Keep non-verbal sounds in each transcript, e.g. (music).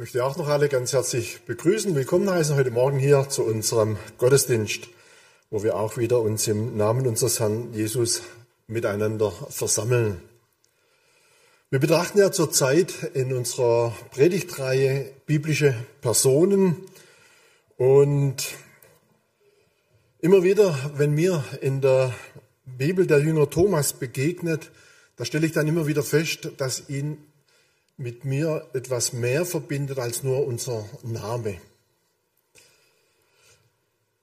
möchte auch noch alle ganz herzlich begrüßen, willkommen heißen heute Morgen hier zu unserem Gottesdienst, wo wir auch wieder uns im Namen unseres Herrn Jesus miteinander versammeln. Wir betrachten ja zurzeit in unserer Predigtreihe biblische Personen und immer wieder, wenn mir in der Bibel der Jünger Thomas begegnet, da stelle ich dann immer wieder fest, dass ihn mit mir etwas mehr verbindet als nur unser Name.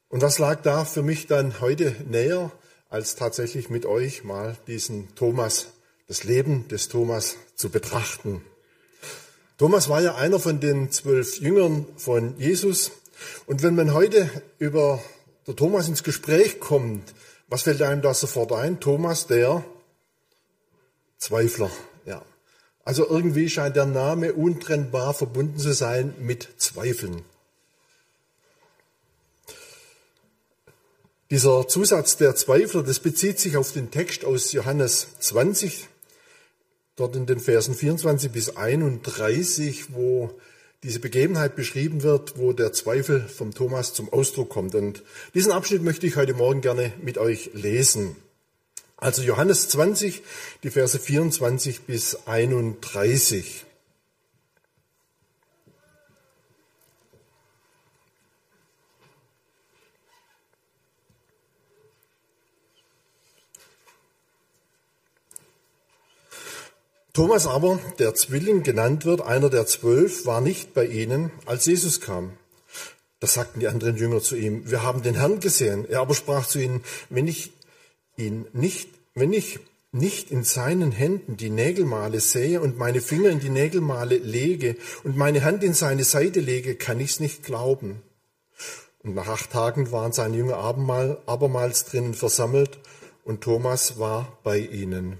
Und was lag da für mich dann heute näher, als tatsächlich mit euch mal diesen Thomas, das Leben des Thomas zu betrachten? Thomas war ja einer von den zwölf Jüngern von Jesus. Und wenn man heute über der Thomas ins Gespräch kommt, was fällt einem da sofort ein? Thomas, der Zweifler. Also irgendwie scheint der Name untrennbar verbunden zu sein mit Zweifeln. Dieser Zusatz der Zweifler, das bezieht sich auf den Text aus Johannes 20, dort in den Versen 24 bis 31, wo diese Begebenheit beschrieben wird, wo der Zweifel vom Thomas zum Ausdruck kommt. Und diesen Abschnitt möchte ich heute Morgen gerne mit euch lesen. Also Johannes 20, die Verse 24 bis 31. Thomas aber, der Zwilling genannt wird, einer der zwölf, war nicht bei ihnen, als Jesus kam. Da sagten die anderen Jünger zu ihm, wir haben den Herrn gesehen. Er aber sprach zu ihnen, wenn ich ihn nicht, wenn ich nicht in seinen Händen die Nägelmale sehe und meine Finger in die Nägelmale lege und meine Hand in seine Seite lege, kann ich's nicht glauben. Und nach acht Tagen waren seine Jünger abermal, abermals drinnen versammelt und Thomas war bei ihnen.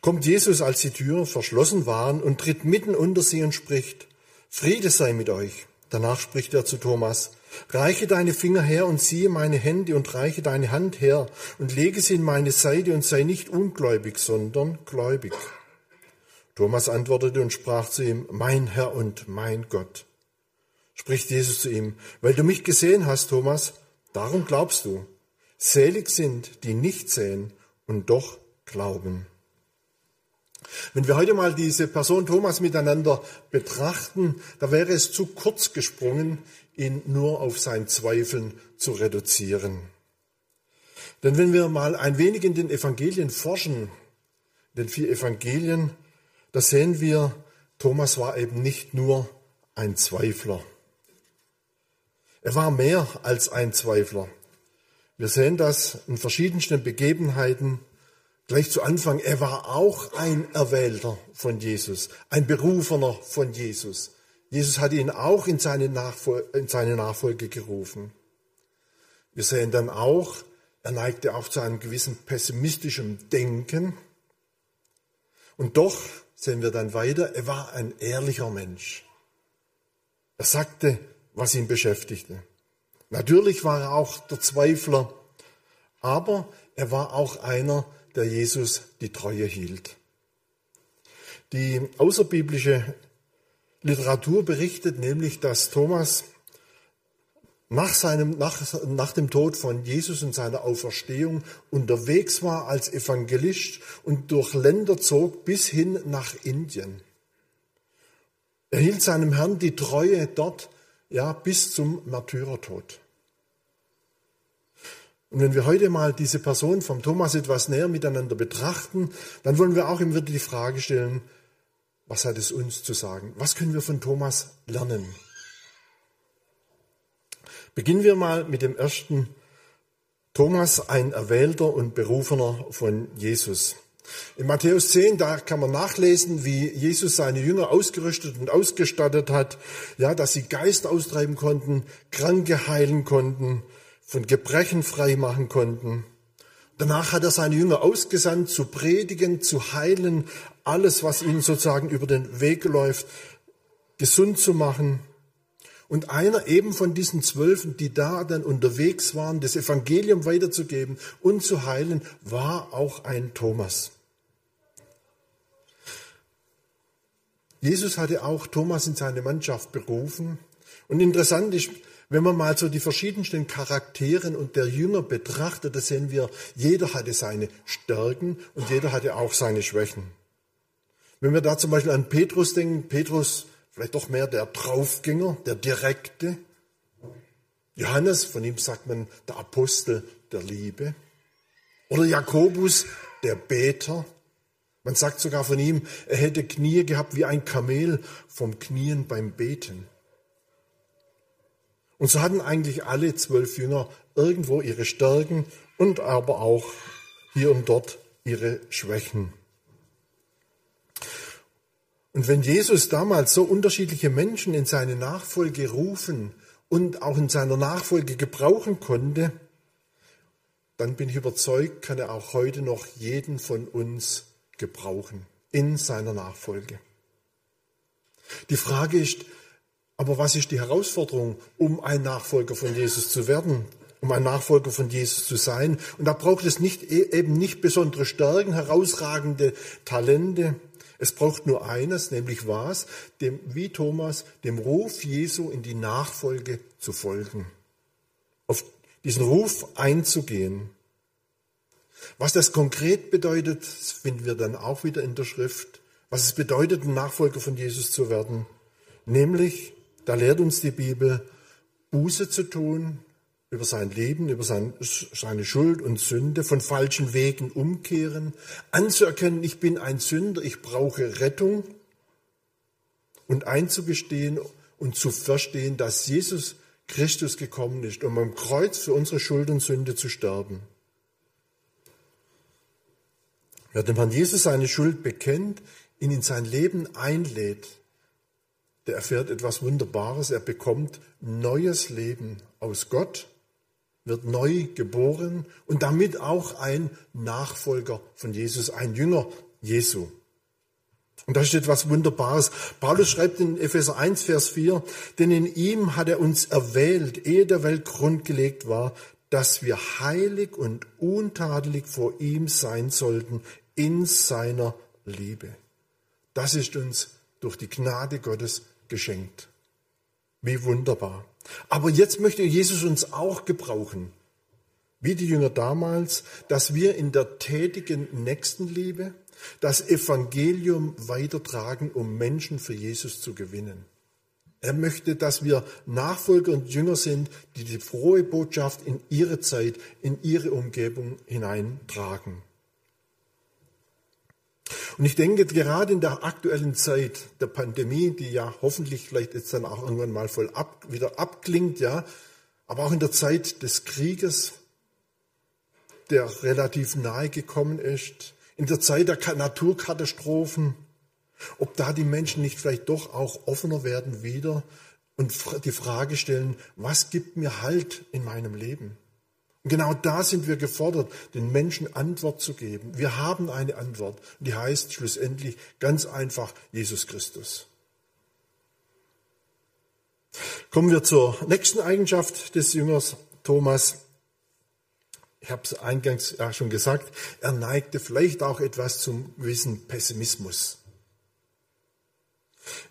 Kommt Jesus, als die Türen verschlossen waren und tritt mitten unter sie und spricht, Friede sei mit euch. Danach spricht er zu Thomas, Reiche deine Finger her und siehe meine Hände und reiche deine Hand her und lege sie in meine Seite und sei nicht ungläubig, sondern gläubig. Thomas antwortete und sprach zu ihm, mein Herr und mein Gott. Spricht Jesus zu ihm, weil du mich gesehen hast, Thomas, darum glaubst du. Selig sind, die nicht sehen und doch glauben. Wenn wir heute mal diese Person Thomas miteinander betrachten, da wäre es zu kurz gesprungen, ihn nur auf sein Zweifeln zu reduzieren. Denn wenn wir mal ein wenig in den Evangelien forschen, den vier Evangelien, da sehen wir, Thomas war eben nicht nur ein Zweifler. Er war mehr als ein Zweifler. Wir sehen das in verschiedensten Begebenheiten. Gleich zu Anfang, er war auch ein Erwählter von Jesus, ein Berufener von Jesus. Jesus hat ihn auch in seine, Nachfolge, in seine Nachfolge gerufen. Wir sehen dann auch, er neigte auch zu einem gewissen pessimistischen Denken. Und doch sehen wir dann weiter, er war ein ehrlicher Mensch. Er sagte, was ihn beschäftigte. Natürlich war er auch der Zweifler, aber er war auch einer, der Jesus die Treue hielt. Die außerbiblische Literatur berichtet nämlich, dass Thomas nach, seinem, nach, nach dem Tod von Jesus und seiner Auferstehung unterwegs war als Evangelist und durch Länder zog bis hin nach Indien. Er hielt seinem Herrn die Treue dort, ja, bis zum Märtyrertod. Und wenn wir heute mal diese Person vom Thomas etwas näher miteinander betrachten, dann wollen wir auch immer wieder die Frage stellen, was hat es uns zu sagen? Was können wir von Thomas lernen? Beginnen wir mal mit dem ersten Thomas, ein Erwählter und Berufener von Jesus. In Matthäus 10, da kann man nachlesen, wie Jesus seine Jünger ausgerüstet und ausgestattet hat, ja, dass sie Geist austreiben konnten, Kranke heilen konnten, von Gebrechen frei machen konnten. Danach hat er seine Jünger ausgesandt, zu predigen, zu heilen, alles, was ihnen sozusagen über den Weg läuft, gesund zu machen. Und einer eben von diesen Zwölfen, die da dann unterwegs waren, das Evangelium weiterzugeben und zu heilen, war auch ein Thomas. Jesus hatte auch Thomas in seine Mannschaft berufen. Und interessant ist, wenn man mal so die verschiedensten Charakteren und der Jünger betrachtet, da sehen wir, jeder hatte seine Stärken und jeder hatte auch seine Schwächen. Wenn wir da zum Beispiel an Petrus denken, Petrus vielleicht doch mehr der Draufgänger, der Direkte. Johannes, von ihm sagt man der Apostel der Liebe. Oder Jakobus, der Beter. Man sagt sogar von ihm, er hätte Knie gehabt wie ein Kamel vom Knien beim Beten. Und so hatten eigentlich alle zwölf Jünger irgendwo ihre Stärken und aber auch hier und dort ihre Schwächen. Und wenn Jesus damals so unterschiedliche Menschen in seine Nachfolge rufen und auch in seiner Nachfolge gebrauchen konnte, dann bin ich überzeugt, kann er auch heute noch jeden von uns gebrauchen in seiner Nachfolge. Die Frage ist, aber was ist die Herausforderung, um ein Nachfolger von Jesus zu werden, um ein Nachfolger von Jesus zu sein? Und da braucht es nicht, e, eben nicht besondere Stärken, herausragende Talente. Es braucht nur eines, nämlich was? Dem, wie Thomas, dem Ruf Jesu in die Nachfolge zu folgen. Auf diesen Ruf einzugehen. Was das konkret bedeutet, finden wir dann auch wieder in der Schrift. Was es bedeutet, ein Nachfolger von Jesus zu werden. Nämlich da lehrt uns die Bibel, Buße zu tun über sein Leben, über sein, seine Schuld und Sünde, von falschen Wegen umkehren, anzuerkennen, ich bin ein Sünder, ich brauche Rettung und einzugestehen und zu verstehen, dass Jesus Christus gekommen ist, um am Kreuz für unsere Schuld und Sünde zu sterben. Wer dem Herrn Jesus seine Schuld bekennt, ihn in sein Leben einlädt, der erfährt etwas Wunderbares. Er bekommt neues Leben aus Gott, wird neu geboren und damit auch ein Nachfolger von Jesus, ein Jünger Jesu. Und da steht etwas Wunderbares. Paulus schreibt in Epheser 1, Vers 4, denn in ihm hat er uns erwählt, ehe der Welt grundgelegt war, dass wir heilig und untadelig vor ihm sein sollten in seiner Liebe. Das ist uns durch die Gnade Gottes geschenkt. Wie wunderbar. Aber jetzt möchte Jesus uns auch gebrauchen, wie die Jünger damals, dass wir in der tätigen Nächstenliebe das Evangelium weitertragen, um Menschen für Jesus zu gewinnen. Er möchte, dass wir Nachfolger und Jünger sind, die die frohe Botschaft in ihre Zeit, in ihre Umgebung hineintragen. Und ich denke, gerade in der aktuellen Zeit der Pandemie, die ja hoffentlich vielleicht jetzt dann auch irgendwann mal voll ab, wieder abklingt, ja, aber auch in der Zeit des Krieges, der relativ nahe gekommen ist, in der Zeit der Naturkatastrophen, ob da die Menschen nicht vielleicht doch auch offener werden wieder und die Frage stellen, was gibt mir Halt in meinem Leben? Genau da sind wir gefordert, den Menschen Antwort zu geben. Wir haben eine Antwort, die heißt schlussendlich ganz einfach Jesus Christus. Kommen wir zur nächsten Eigenschaft des Jüngers Thomas. Ich habe es eingangs ja schon gesagt, er neigte vielleicht auch etwas zum gewissen Pessimismus.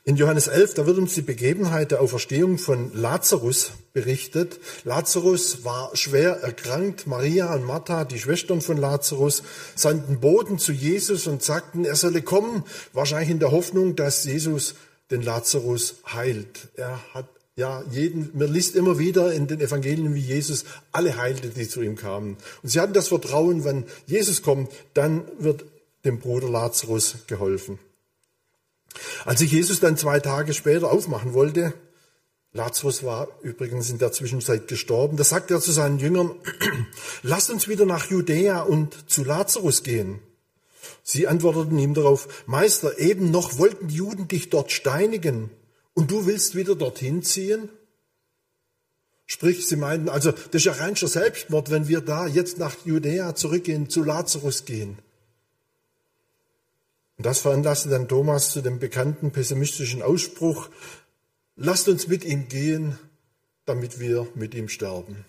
In Johannes 11, da wird uns die Begebenheit der Auferstehung von Lazarus berichtet. Lazarus war schwer erkrankt. Maria und Martha, die Schwestern von Lazarus, sandten Boten zu Jesus und sagten, er solle kommen, wahrscheinlich in der Hoffnung, dass Jesus den Lazarus heilt. Er hat ja jeden, man liest immer wieder in den Evangelien, wie Jesus alle heilte, die zu ihm kamen. Und sie hatten das Vertrauen, wenn Jesus kommt, dann wird dem Bruder Lazarus geholfen. Als sich Jesus dann zwei Tage später aufmachen wollte, Lazarus war übrigens in der Zwischenzeit gestorben, da sagte er zu seinen Jüngern, (clears throat) lasst uns wieder nach Judäa und zu Lazarus gehen. Sie antworteten ihm darauf, Meister, eben noch wollten die Juden dich dort steinigen und du willst wieder dorthin ziehen? Sprich, sie meinten, also das ist ja reinscher Selbstmord, wenn wir da jetzt nach Judäa zurückgehen, zu Lazarus gehen. Und das veranlasste dann Thomas zu dem bekannten pessimistischen Ausspruch, lasst uns mit ihm gehen, damit wir mit ihm sterben.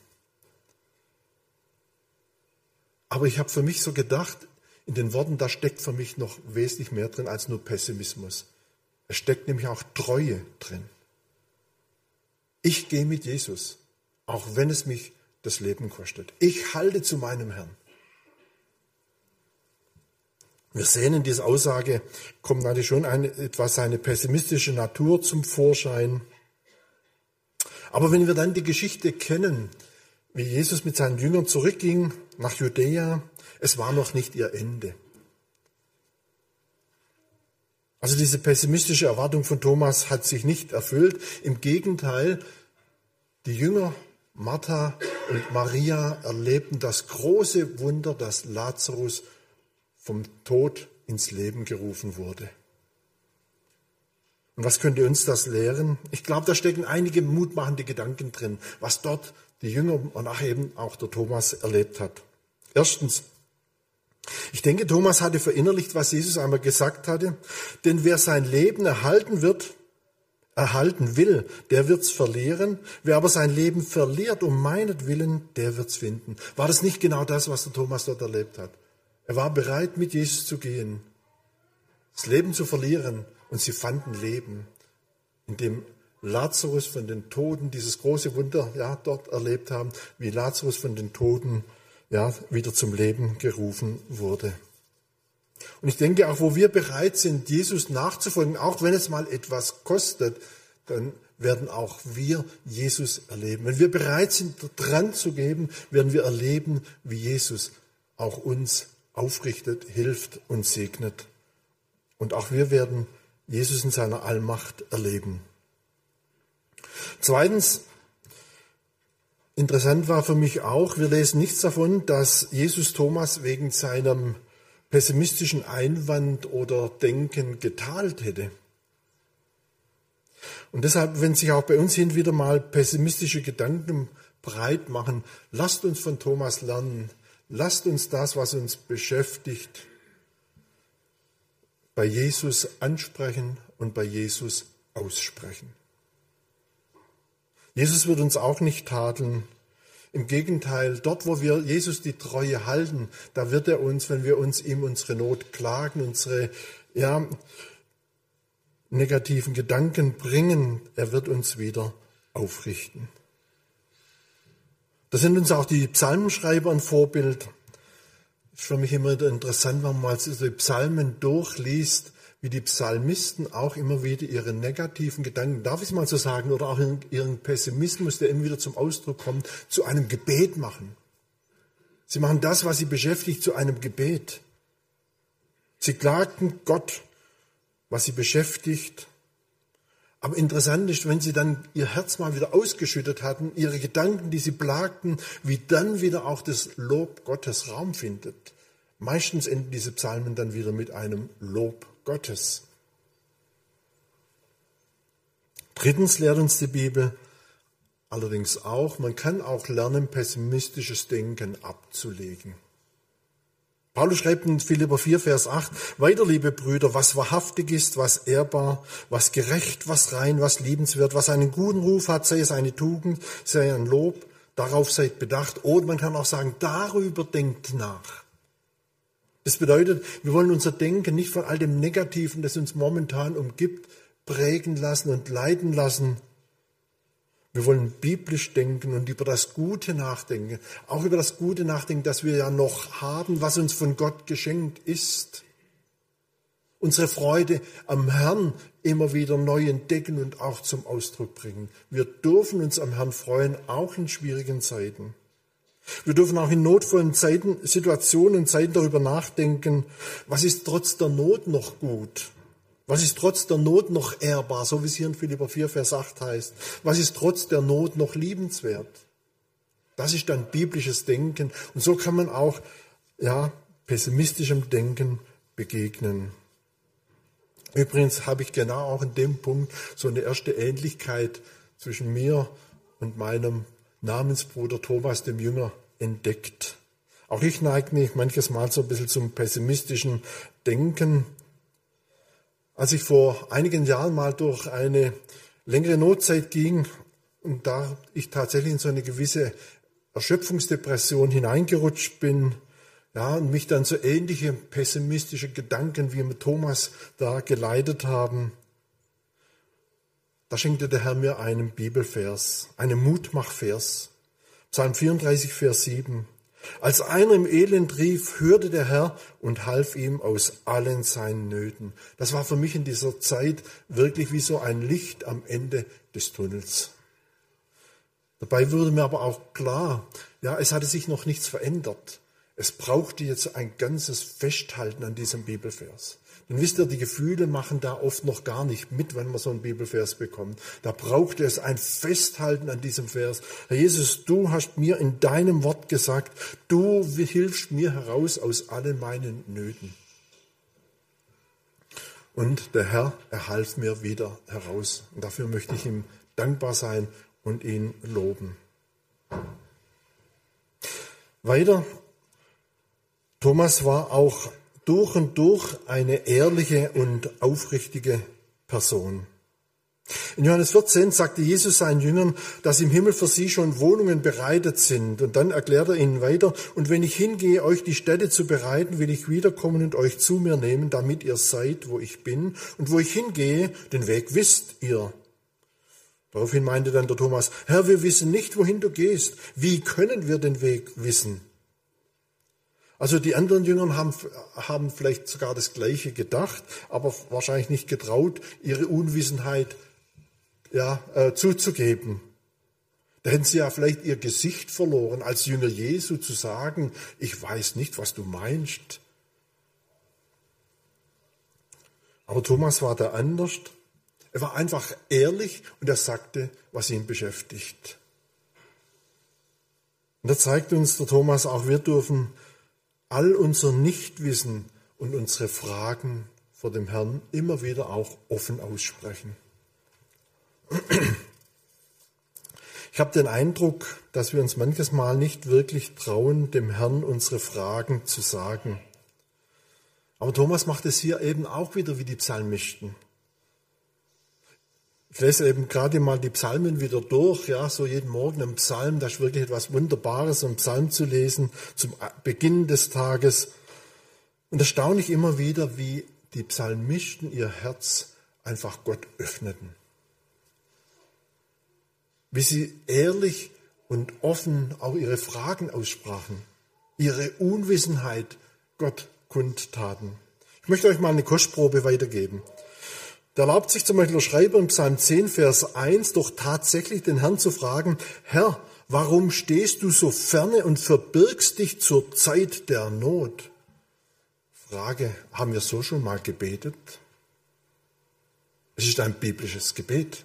Aber ich habe für mich so gedacht, in den Worten, da steckt für mich noch wesentlich mehr drin als nur Pessimismus. Es steckt nämlich auch Treue drin. Ich gehe mit Jesus, auch wenn es mich das Leben kostet. Ich halte zu meinem Herrn. Wir sehen in dieser Aussage, kommt natürlich schon eine, etwas seine pessimistische Natur zum Vorschein. Aber wenn wir dann die Geschichte kennen, wie Jesus mit seinen Jüngern zurückging nach Judäa, es war noch nicht ihr Ende. Also diese pessimistische Erwartung von Thomas hat sich nicht erfüllt. Im Gegenteil, die Jünger Martha und Maria erlebten das große Wunder, dass Lazarus vom Tod ins Leben gerufen wurde. Und was könnte uns das lehren? Ich glaube, da stecken einige mutmachende Gedanken drin, was dort die Jünger und auch eben auch der Thomas erlebt hat. Erstens, ich denke, Thomas hatte verinnerlicht, was Jesus einmal gesagt hatte, denn wer sein Leben erhalten wird, erhalten will, der wird's verlieren. Wer aber sein Leben verliert um meinetwillen, der wird's finden. War das nicht genau das, was der Thomas dort erlebt hat? Er war bereit, mit Jesus zu gehen, das Leben zu verlieren und sie fanden Leben, indem Lazarus von den Toten dieses große Wunder ja dort erlebt haben, wie Lazarus von den Toten ja wieder zum Leben gerufen wurde. Und ich denke auch, wo wir bereit sind, Jesus nachzufolgen, auch wenn es mal etwas kostet, dann werden auch wir Jesus erleben. Wenn wir bereit sind, dran zu geben, werden wir erleben, wie Jesus auch uns aufrichtet, hilft und segnet. Und auch wir werden Jesus in seiner Allmacht erleben. Zweitens, interessant war für mich auch, wir lesen nichts davon, dass Jesus Thomas wegen seinem pessimistischen Einwand oder Denken geteilt hätte. Und deshalb, wenn sich auch bei uns hin wieder mal pessimistische Gedanken breit machen, lasst uns von Thomas lernen, Lasst uns das, was uns beschäftigt, bei Jesus ansprechen und bei Jesus aussprechen. Jesus wird uns auch nicht tadeln. Im Gegenteil, dort, wo wir Jesus die Treue halten, da wird er uns, wenn wir uns ihm unsere Not klagen, unsere ja, negativen Gedanken bringen, er wird uns wieder aufrichten. Da sind uns auch die Psalmenschreiber ein Vorbild. Ist für mich immer interessant, wenn man mal die Psalmen durchliest, wie die Psalmisten auch immer wieder ihre negativen Gedanken, darf ich es mal so sagen, oder auch ihren Pessimismus, der immer wieder zum Ausdruck kommt, zu einem Gebet machen. Sie machen das, was sie beschäftigt, zu einem Gebet. Sie klagten Gott, was sie beschäftigt, aber interessant ist, wenn sie dann ihr Herz mal wieder ausgeschüttet hatten, ihre Gedanken, die sie plagten, wie dann wieder auch das Lob Gottes Raum findet. Meistens enden diese Psalmen dann wieder mit einem Lob Gottes. Drittens lehrt uns die Bibel allerdings auch, man kann auch lernen, pessimistisches Denken abzulegen. Paulus schreibt in Philipper 4, Vers 8, weiter, liebe Brüder, was wahrhaftig ist, was ehrbar, was gerecht, was rein, was liebenswert, was einen guten Ruf hat, sei es eine Tugend, sei ein Lob, darauf seid bedacht. Oder man kann auch sagen, darüber denkt nach. Das bedeutet, wir wollen unser Denken nicht von all dem Negativen, das uns momentan umgibt, prägen lassen und leiten lassen, wir wollen biblisch denken und über das Gute nachdenken. Auch über das Gute nachdenken, das wir ja noch haben, was uns von Gott geschenkt ist. Unsere Freude am Herrn immer wieder neu entdecken und auch zum Ausdruck bringen. Wir dürfen uns am Herrn freuen, auch in schwierigen Zeiten. Wir dürfen auch in notvollen Zeiten, Situationen und Zeiten darüber nachdenken, was ist trotz der Not noch gut? Was ist trotz der Not noch ehrbar, so wie es hier in Philipper 4, Vers 8 heißt? Was ist trotz der Not noch liebenswert? Das ist dann biblisches Denken. Und so kann man auch, ja, pessimistischem Denken begegnen. Übrigens habe ich genau auch in dem Punkt so eine erste Ähnlichkeit zwischen mir und meinem Namensbruder Thomas, dem Jünger, entdeckt. Auch ich neige mich manches Mal so ein bisschen zum pessimistischen Denken. Als ich vor einigen Jahren mal durch eine längere Notzeit ging und da ich tatsächlich in so eine gewisse Erschöpfungsdepression hineingerutscht bin, ja, und mich dann so ähnliche pessimistische Gedanken wie mit Thomas da geleitet haben, da schenkte der Herr mir einen Bibelvers, einen Mutmachvers. Psalm 34, Vers 7. Als einer im Elend rief, hörte der Herr und half ihm aus allen seinen Nöten. Das war für mich in dieser Zeit wirklich wie so ein Licht am Ende des Tunnels. Dabei wurde mir aber auch klar, ja, es hatte sich noch nichts verändert. Es brauchte jetzt ein ganzes Festhalten an diesem Bibelvers. Und wisst ihr, die Gefühle machen da oft noch gar nicht mit, wenn man so einen Bibelvers bekommt. Da braucht es ein Festhalten an diesem Vers. Herr Jesus, du hast mir in deinem Wort gesagt, du hilfst mir heraus aus allen meinen Nöten. Und der Herr, er half mir wieder heraus. Und dafür möchte ich ihm dankbar sein und ihn loben. Weiter. Thomas war auch durch und durch eine ehrliche und aufrichtige Person. In Johannes 14 sagte Jesus seinen Jüngern, dass im Himmel für sie schon Wohnungen bereitet sind. Und dann erklärt er ihnen weiter, und wenn ich hingehe, euch die Städte zu bereiten, will ich wiederkommen und euch zu mir nehmen, damit ihr seid, wo ich bin. Und wo ich hingehe, den Weg wisst ihr. Daraufhin meinte dann der Thomas, Herr, wir wissen nicht, wohin du gehst. Wie können wir den Weg wissen? Also die anderen Jünger haben, haben vielleicht sogar das Gleiche gedacht, aber wahrscheinlich nicht getraut, ihre Unwissenheit ja, äh, zuzugeben. Da hätten sie ja vielleicht ihr Gesicht verloren, als Jünger Jesu zu sagen, ich weiß nicht, was du meinst. Aber Thomas war da anders. Er war einfach ehrlich und er sagte, was ihn beschäftigt. Und da zeigt uns der Thomas auch, wir dürfen all unser Nichtwissen und unsere Fragen vor dem Herrn immer wieder auch offen aussprechen. Ich habe den Eindruck, dass wir uns manches Mal nicht wirklich trauen, dem Herrn unsere Fragen zu sagen. Aber Thomas macht es hier eben auch wieder wie die Psalmisten. Ich lese eben gerade mal die Psalmen wieder durch, ja, so jeden Morgen im Psalm, das ist wirklich etwas Wunderbares, einen Psalm zu lesen zum Beginn des Tages. Und erstaunlich immer wieder, wie die Psalmisten ihr Herz einfach Gott öffneten. Wie sie ehrlich und offen auch ihre Fragen aussprachen, ihre Unwissenheit Gott kundtaten. Ich möchte euch mal eine Kostprobe weitergeben. Da erlaubt sich zum Beispiel der Schreiber im Psalm 10, Vers 1 doch tatsächlich den Herrn zu fragen, Herr, warum stehst du so ferne und verbirgst dich zur Zeit der Not? Frage, haben wir so schon mal gebetet? Es ist ein biblisches Gebet.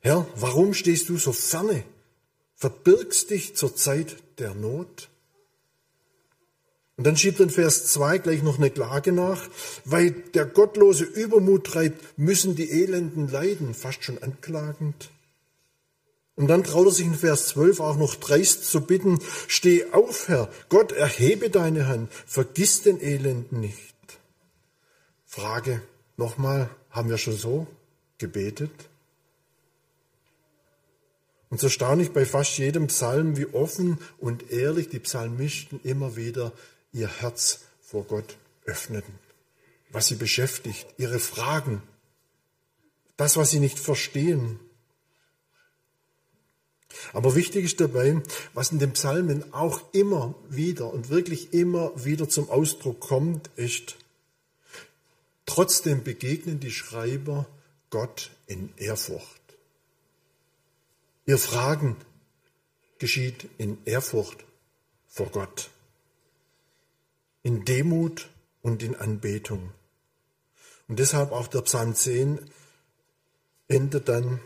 Herr, warum stehst du so ferne? Verbirgst dich zur Zeit der Not? Und dann schiebt in Vers 2 gleich noch eine Klage nach, weil der gottlose Übermut treibt, müssen die Elenden leiden, fast schon anklagend. Und dann traut er sich in Vers 12 auch noch dreist zu bitten, steh auf, Herr, Gott, erhebe deine Hand, vergiss den Elenden nicht. Frage nochmal, haben wir schon so gebetet? Und so staune ich bei fast jedem Psalm, wie offen und ehrlich die Psalmisten immer wieder ihr Herz vor Gott öffneten, was sie beschäftigt, ihre Fragen, das, was sie nicht verstehen. Aber wichtig ist dabei, was in den Psalmen auch immer wieder und wirklich immer wieder zum Ausdruck kommt, ist, trotzdem begegnen die Schreiber Gott in Ehrfurcht. Ihr Fragen geschieht in Ehrfurcht vor Gott in Demut und in Anbetung. Und deshalb auch der Psalm 10 endet dann,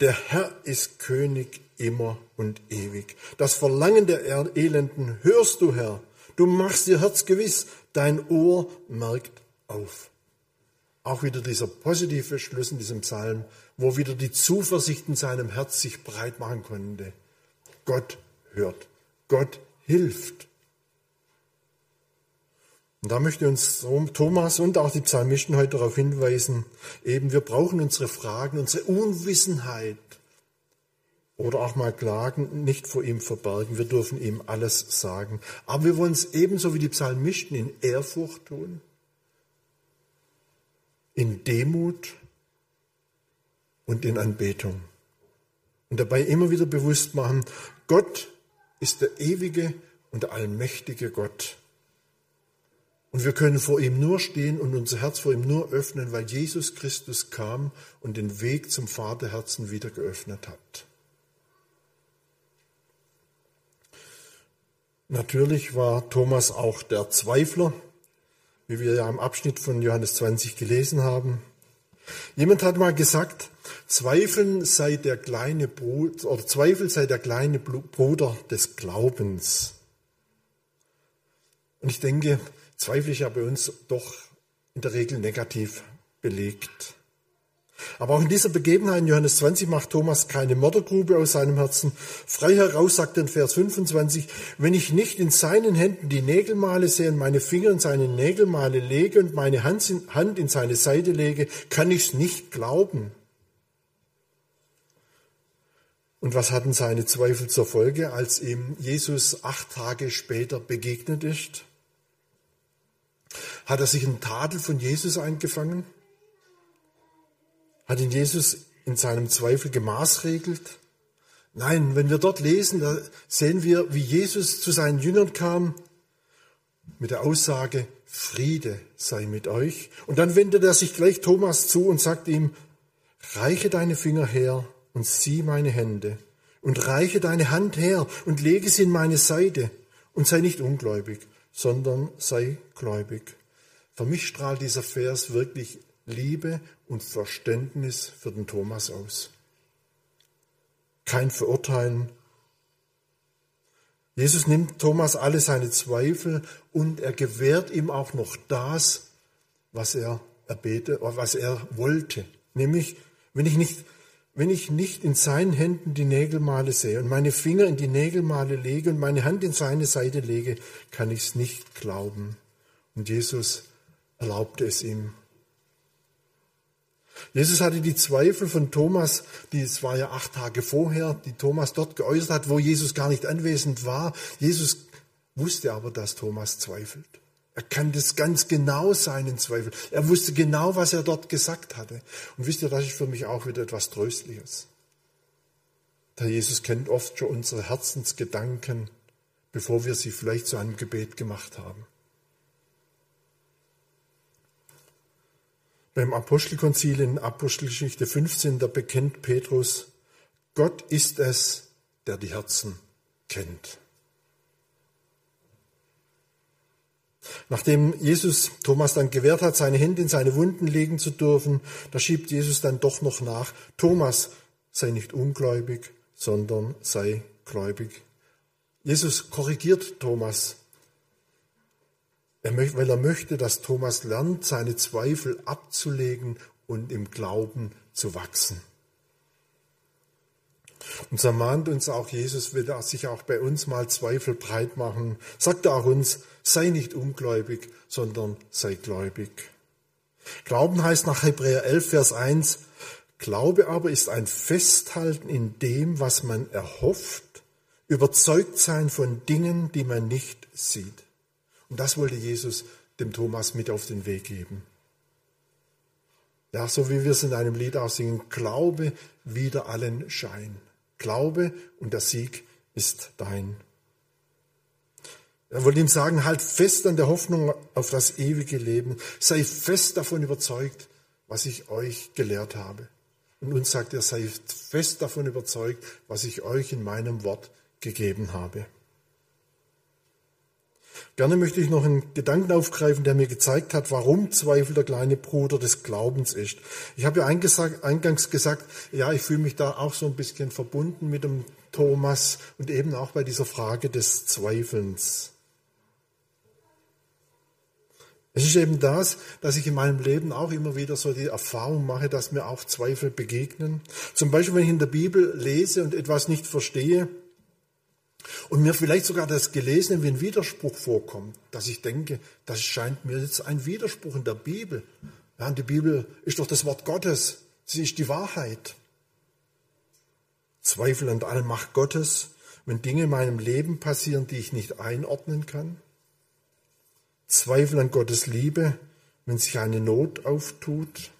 der Herr ist König immer und ewig. Das Verlangen der Elenden hörst du, Herr. Du machst ihr Herz gewiss, dein Ohr merkt auf. Auch wieder dieser positive Schluss in diesem Psalm, wo wieder die Zuversicht in seinem Herz sich breit machen konnte. Gott hört, Gott hilft. Und da möchte uns Thomas und auch die Psalmisten heute darauf hinweisen, eben wir brauchen unsere Fragen, unsere Unwissenheit oder auch mal Klagen nicht vor ihm verbergen. Wir dürfen ihm alles sagen. Aber wir wollen es ebenso wie die Psalmisten in Ehrfurcht tun. in Demut und in Anbetung. Und dabei immer wieder bewusst machen, Gott ist der ewige und allmächtige Gott. Und wir können vor ihm nur stehen und unser Herz vor ihm nur öffnen, weil Jesus Christus kam und den Weg zum Vaterherzen wieder geöffnet hat. Natürlich war Thomas auch der Zweifler, wie wir ja im Abschnitt von Johannes 20 gelesen haben. Jemand hat mal gesagt, Zweifeln sei der kleine Bruder, oder Zweifel sei der kleine Bruder des Glaubens. Und ich denke, Zweifel ist ja bei uns doch in der Regel negativ belegt. Aber auch in dieser Begebenheit in Johannes 20 macht Thomas keine Mördergrube aus seinem Herzen. Frei heraus sagt er in Vers 25, wenn ich nicht in seinen Händen die Nägelmale sehe und meine Finger in seine Nägelmale lege und meine Hand in seine Seite lege, kann ich es nicht glauben. Und was hatten seine Zweifel zur Folge, als ihm Jesus acht Tage später begegnet ist? Hat er sich einen Tadel von Jesus eingefangen? Hat ihn Jesus in seinem Zweifel gemaßregelt? Nein, wenn wir dort lesen, da sehen wir, wie Jesus zu seinen Jüngern kam mit der Aussage, Friede sei mit euch. Und dann wendet er sich gleich Thomas zu und sagt ihm, reiche deine Finger her und sieh meine Hände und reiche deine Hand her und lege sie in meine Seite und sei nicht ungläubig, sondern sei gläubig. Für mich strahlt dieser Vers wirklich Liebe und Verständnis für den Thomas aus. Kein Verurteilen. Jesus nimmt Thomas alle seine Zweifel und er gewährt ihm auch noch das, was er erbete, was er wollte. Nämlich, wenn ich nicht, wenn ich nicht in seinen Händen die Nägelmale sehe und meine Finger in die Nägelmale lege und meine Hand in seine Seite lege, kann ich es nicht glauben. Und Jesus erlaubte es ihm. Jesus hatte die Zweifel von Thomas, die es war ja acht Tage vorher, die Thomas dort geäußert hat, wo Jesus gar nicht anwesend war. Jesus wusste aber, dass Thomas zweifelt. Er kannte es ganz genau seinen Zweifel. Er wusste genau, was er dort gesagt hatte. Und wisst ihr, das ist für mich auch wieder etwas Tröstliches. Der Jesus kennt oft schon unsere Herzensgedanken, bevor wir sie vielleicht zu einem Gebet gemacht haben. Beim Apostelkonzil in Apostelgeschichte 15, da bekennt Petrus, Gott ist es, der die Herzen kennt. Nachdem Jesus Thomas dann gewährt hat, seine Hände in seine Wunden legen zu dürfen, da schiebt Jesus dann doch noch nach, Thomas, sei nicht ungläubig, sondern sei gläubig. Jesus korrigiert Thomas weil er möchte, dass Thomas lernt, seine Zweifel abzulegen und im Glauben zu wachsen. Und so mahnt uns auch Jesus, will er sich auch bei uns mal Zweifel breit machen. Sagt er auch uns, sei nicht ungläubig, sondern sei gläubig. Glauben heißt nach Hebräer 11, Vers 1, Glaube aber ist ein Festhalten in dem, was man erhofft, überzeugt sein von Dingen, die man nicht sieht. Und das wollte Jesus dem Thomas mit auf den Weg geben. Ja, so wie wir es in einem Lied auch singen, Glaube wieder allen Schein. Glaube und der Sieg ist dein. Er wollte ihm sagen, halt fest an der Hoffnung auf das ewige Leben. Sei fest davon überzeugt, was ich euch gelehrt habe. Und uns sagt er, sei fest davon überzeugt, was ich euch in meinem Wort gegeben habe. Gerne möchte ich noch einen Gedanken aufgreifen, der mir gezeigt hat, warum Zweifel der kleine Bruder des Glaubens ist. Ich habe ja eingangs gesagt, ja, ich fühle mich da auch so ein bisschen verbunden mit dem Thomas und eben auch bei dieser Frage des Zweifelns. Es ist eben das, dass ich in meinem Leben auch immer wieder so die Erfahrung mache, dass mir auch Zweifel begegnen. Zum Beispiel, wenn ich in der Bibel lese und etwas nicht verstehe, und mir vielleicht sogar das Gelesene wie ein Widerspruch vorkommt, dass ich denke, das scheint mir jetzt ein Widerspruch in der Bibel. Ja, die Bibel ist doch das Wort Gottes. Sie ist die Wahrheit. Zweifel an der Allmacht Gottes, wenn Dinge in meinem Leben passieren, die ich nicht einordnen kann. Zweifel an Gottes Liebe, wenn sich eine Not auftut.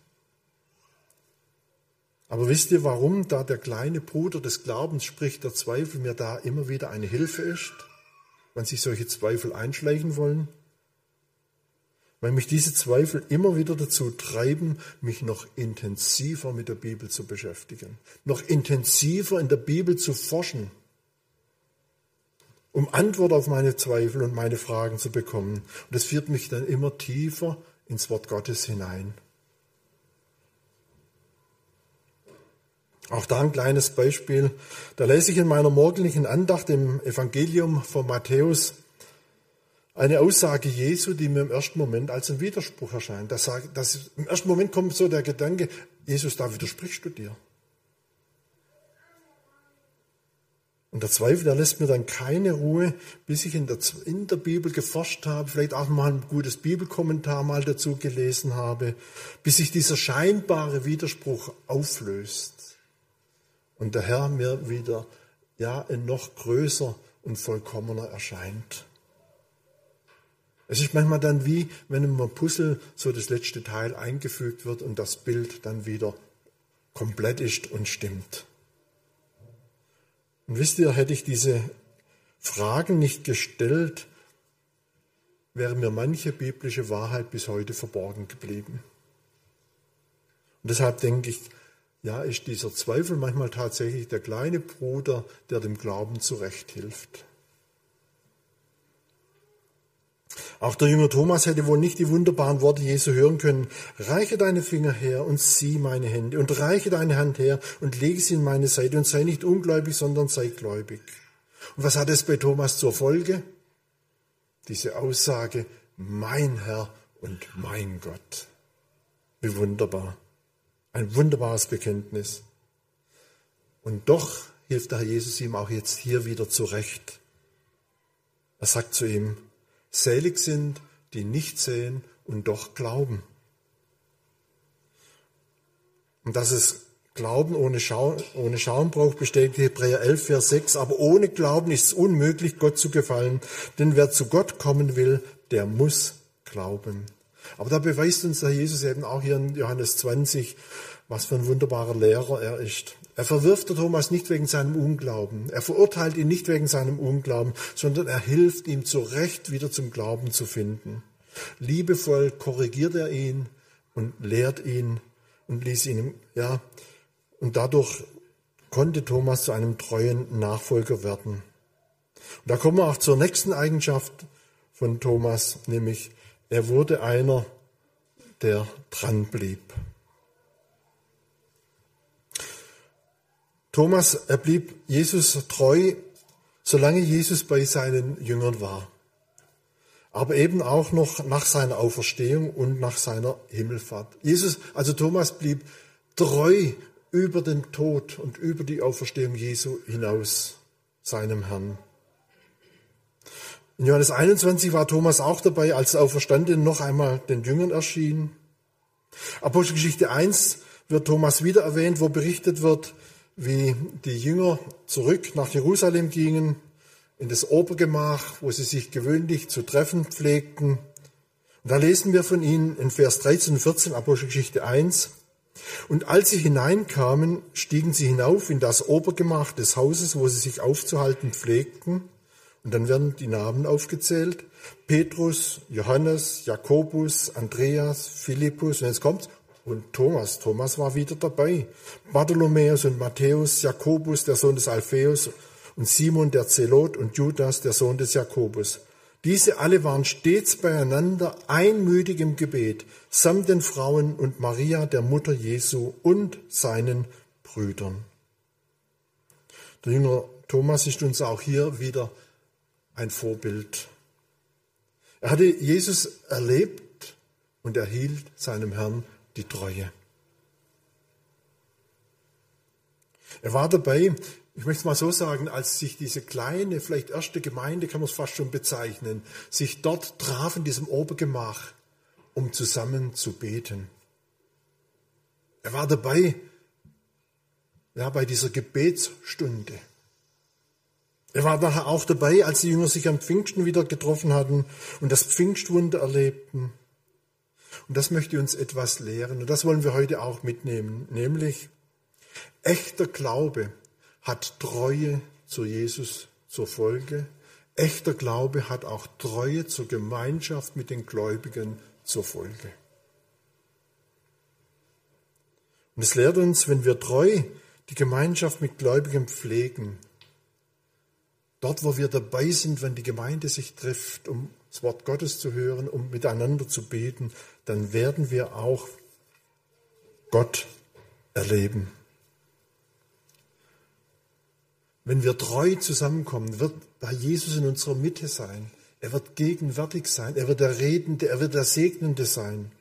Aber wisst ihr, warum da der kleine Bruder des Glaubens spricht, der Zweifel mir da immer wieder eine Hilfe ist, wenn sich solche Zweifel einschleichen wollen? Weil mich diese Zweifel immer wieder dazu treiben, mich noch intensiver mit der Bibel zu beschäftigen, noch intensiver in der Bibel zu forschen, um Antwort auf meine Zweifel und meine Fragen zu bekommen. Und das führt mich dann immer tiefer ins Wort Gottes hinein. Auch da ein kleines Beispiel. Da lese ich in meiner morgendlichen Andacht im Evangelium von Matthäus eine Aussage Jesu, die mir im ersten Moment als ein Widerspruch erscheint. Das, das, Im ersten Moment kommt so der Gedanke, Jesus, da widersprichst du dir. Und der Zweifel, der lässt mir dann keine Ruhe, bis ich in der, in der Bibel geforscht habe, vielleicht auch mal ein gutes Bibelkommentar mal dazu gelesen habe, bis sich dieser scheinbare Widerspruch auflöst. Und der Herr mir wieder, ja, ein noch größer und vollkommener erscheint. Es ist manchmal dann wie, wenn im Puzzle so das letzte Teil eingefügt wird und das Bild dann wieder komplett ist und stimmt. Und wisst ihr, hätte ich diese Fragen nicht gestellt, wäre mir manche biblische Wahrheit bis heute verborgen geblieben. Und deshalb denke ich, ja, ist dieser Zweifel manchmal tatsächlich der kleine Bruder, der dem Glauben zurechthilft. Auch der Jünger Thomas hätte wohl nicht die wunderbaren Worte Jesu hören können. Reiche deine Finger her und sieh meine Hände und reiche deine Hand her und lege sie in meine Seite und sei nicht ungläubig, sondern sei gläubig. Und was hat es bei Thomas zur Folge? Diese Aussage, mein Herr und mein Gott. Wie wunderbar. Ein wunderbares Bekenntnis. Und doch hilft der Herr Jesus ihm auch jetzt hier wieder zurecht. Er sagt zu ihm, Selig sind, die nicht sehen und doch glauben. Und dass es Glauben ohne, Schau, ohne Schauen braucht, bestätigt Hebräer 11, Vers 6. Aber ohne Glauben ist es unmöglich, Gott zu gefallen. Denn wer zu Gott kommen will, der muss glauben. Aber da beweist uns der Jesus eben auch hier in Johannes 20, was für ein wunderbarer Lehrer er ist. Er verwirft Thomas nicht wegen seinem Unglauben. Er verurteilt ihn nicht wegen seinem Unglauben, sondern er hilft ihm zurecht wieder zum Glauben zu finden. Liebevoll korrigiert er ihn und lehrt ihn und ließ ihn, ja, und dadurch konnte Thomas zu einem treuen Nachfolger werden. Und da kommen wir auch zur nächsten Eigenschaft von Thomas, nämlich er wurde einer, der dran blieb. Thomas, er blieb Jesus treu, solange Jesus bei seinen Jüngern war. Aber eben auch noch nach seiner Auferstehung und nach seiner Himmelfahrt. Jesus, also Thomas blieb treu über den Tod und über die Auferstehung Jesu hinaus, seinem Herrn. In Johannes 21 war Thomas auch dabei, als der Auferstandene noch einmal den Jüngern erschien. Apostelgeschichte 1 wird Thomas wieder erwähnt, wo berichtet wird, wie die Jünger zurück nach Jerusalem gingen, in das Obergemach, wo sie sich gewöhnlich zu treffen pflegten. Und da lesen wir von ihnen in Vers 13 und 14 Apostelgeschichte 1. Und als sie hineinkamen, stiegen sie hinauf in das Obergemach des Hauses, wo sie sich aufzuhalten pflegten. Und dann werden die Namen aufgezählt. Petrus, Johannes, Jakobus, Andreas, Philippus. Und jetzt kommt's. Und Thomas, Thomas war wieder dabei. Bartholomäus und Matthäus, Jakobus, der Sohn des Alpheus, und Simon der Zelot und Judas, der Sohn des Jakobus. Diese alle waren stets beieinander, einmütig im Gebet, samt den Frauen und Maria, der Mutter Jesu und seinen Brüdern. Der Jünger Thomas ist uns auch hier wieder ein Vorbild. Er hatte Jesus erlebt und er hielt seinem Herrn die Treue. Er war dabei, ich möchte es mal so sagen, als sich diese kleine, vielleicht erste Gemeinde, kann man es fast schon bezeichnen, sich dort traf in diesem Obergemach, um zusammen zu beten. Er war dabei, ja, bei dieser Gebetsstunde. Er war nachher auch dabei, als die Jünger sich am Pfingsten wieder getroffen hatten und das Pfingstwunder erlebten. Und das möchte uns etwas lehren. Und das wollen wir heute auch mitnehmen. Nämlich, echter Glaube hat Treue zu Jesus zur Folge. Echter Glaube hat auch Treue zur Gemeinschaft mit den Gläubigen zur Folge. Und es lehrt uns, wenn wir treu die Gemeinschaft mit Gläubigen pflegen, dort wo wir dabei sind, wenn die Gemeinde sich trifft, um das Wort Gottes zu hören, um miteinander zu beten, dann werden wir auch Gott erleben. Wenn wir treu zusammenkommen, wird bei Jesus in unserer Mitte sein. Er wird gegenwärtig sein. Er wird der Redende, er wird der Segnende sein.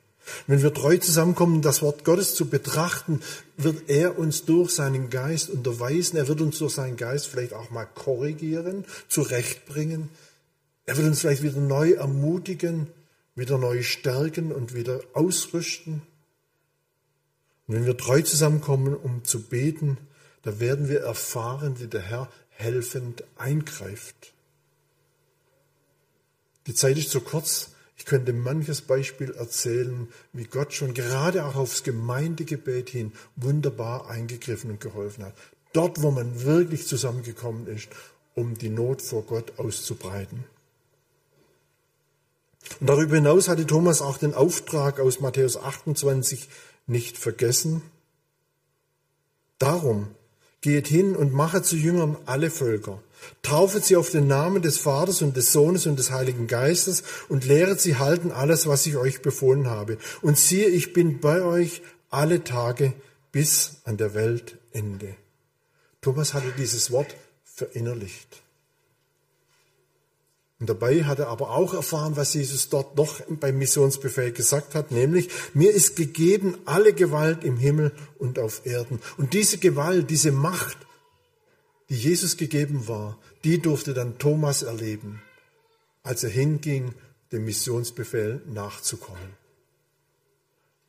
Wenn wir treu zusammenkommen, das Wort Gottes zu betrachten, wird er uns durch seinen Geist unterweisen. Er wird uns durch seinen Geist vielleicht auch mal korrigieren, zurechtbringen. Er wird uns vielleicht wieder neu ermutigen, wieder neu stärken und wieder ausrüsten. Und wenn wir treu zusammenkommen, um zu beten, da werden wir erfahren, wie der Herr helfend eingreift. Die Zeit ist zu kurz. Ich könnte manches Beispiel erzählen, wie Gott schon gerade auch aufs Gemeindegebet hin wunderbar eingegriffen und geholfen hat. Dort, wo man wirklich zusammengekommen ist, um die Not vor Gott auszubreiten. Und darüber hinaus hatte Thomas auch den Auftrag aus Matthäus 28 nicht vergessen. Darum geht hin und mache zu Jüngern alle Völker. Taufet sie auf den Namen des Vaters und des Sohnes und des Heiligen Geistes und lehret sie halten alles, was ich euch befohlen habe. Und siehe, ich bin bei euch alle Tage bis an der Weltende. Thomas hatte dieses Wort verinnerlicht. Und dabei hat er aber auch erfahren, was Jesus dort noch beim Missionsbefehl gesagt hat, nämlich, mir ist gegeben alle Gewalt im Himmel und auf Erden. Und diese Gewalt, diese Macht, die Jesus gegeben war, die durfte dann Thomas erleben, als er hinging, dem Missionsbefehl nachzukommen.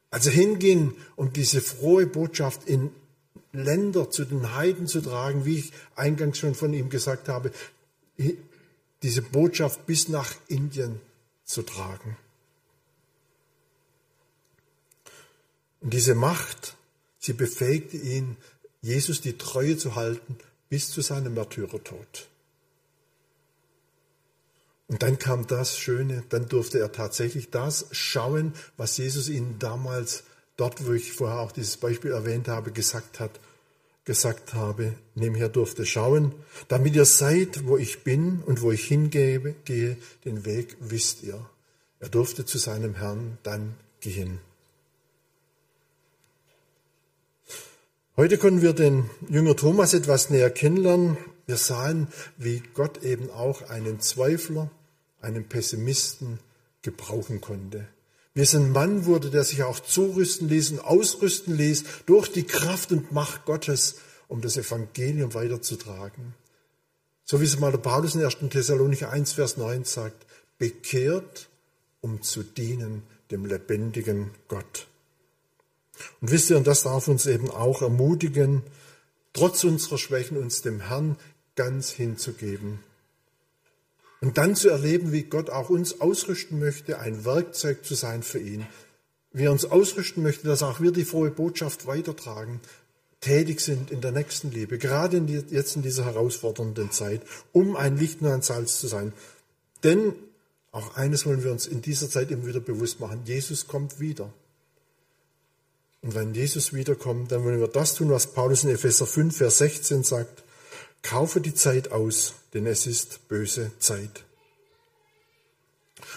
Als er hinging, um diese frohe Botschaft in Länder zu den Heiden zu tragen, wie ich eingangs schon von ihm gesagt habe, diese Botschaft bis nach Indien zu tragen. Und diese Macht, sie befähigte ihn, Jesus die Treue zu halten bis zu seinem Märtyrertod. Und dann kam das Schöne, dann durfte er tatsächlich das schauen, was Jesus ihnen damals, dort wo ich vorher auch dieses Beispiel erwähnt habe, gesagt hat gesagt habe, nebenher durfte schauen, damit ihr seid, wo ich bin und wo ich hingehe, gehe, den Weg wisst ihr. Er durfte zu seinem Herrn dann gehen. Heute können wir den Jünger Thomas etwas näher kennenlernen. Wir sahen, wie Gott eben auch einen Zweifler, einen Pessimisten gebrauchen konnte. Wie es ein Mann wurde, der sich auch zurüsten ließ und ausrüsten ließ durch die Kraft und Macht Gottes, um das Evangelium weiterzutragen. So wie es mal der Paulus in 1. Thessalonicher 1, Vers 9 sagt, bekehrt, um zu dienen dem lebendigen Gott. Und wisst ihr, und das darf uns eben auch ermutigen, trotz unserer Schwächen uns dem Herrn ganz hinzugeben und dann zu erleben, wie Gott auch uns ausrüsten möchte, ein Werkzeug zu sein für ihn. Wie er uns ausrüsten möchte, dass auch wir die frohe Botschaft weitertragen, tätig sind in der nächsten Liebe, gerade in die, jetzt in dieser herausfordernden Zeit, um ein Licht und ein Salz zu sein. Denn auch eines wollen wir uns in dieser Zeit immer wieder bewusst machen, Jesus kommt wieder. Und wenn Jesus wiederkommt, dann wollen wir das tun, was Paulus in Epheser 5, Vers 16 sagt, kaufe die Zeit aus, denn es ist böse Zeit.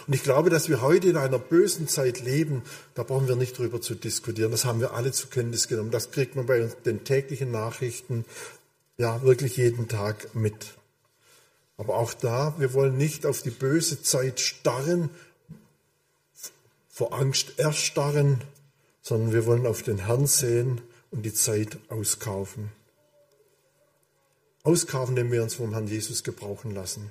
Und ich glaube, dass wir heute in einer bösen Zeit leben, da brauchen wir nicht drüber zu diskutieren. Das haben wir alle zur Kenntnis genommen. Das kriegt man bei den täglichen Nachrichten ja wirklich jeden Tag mit. Aber auch da, wir wollen nicht auf die böse Zeit starren, vor Angst erstarren, sondern wir wollen auf den Herrn sehen und die Zeit auskaufen. Auskaufen, indem wir uns vom Herrn Jesus gebrauchen lassen.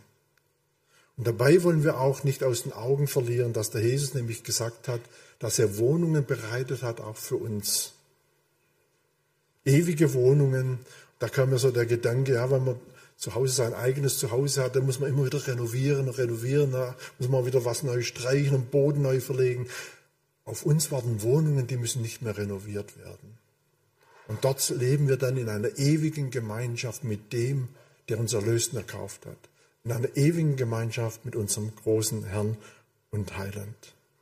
Und dabei wollen wir auch nicht aus den Augen verlieren, dass der Jesus nämlich gesagt hat, dass er Wohnungen bereitet hat, auch für uns. Ewige Wohnungen. Da kam mir so der Gedanke, ja, wenn man zu Hause sein eigenes Zuhause hat, dann muss man immer wieder renovieren, renovieren, da muss man wieder was neu streichen und Boden neu verlegen. Auf uns warten Wohnungen, die müssen nicht mehr renoviert werden. Und dort leben wir dann in einer ewigen Gemeinschaft mit dem, der uns erlöst und erkauft hat. In einer ewigen Gemeinschaft mit unserem großen Herrn und Heiland.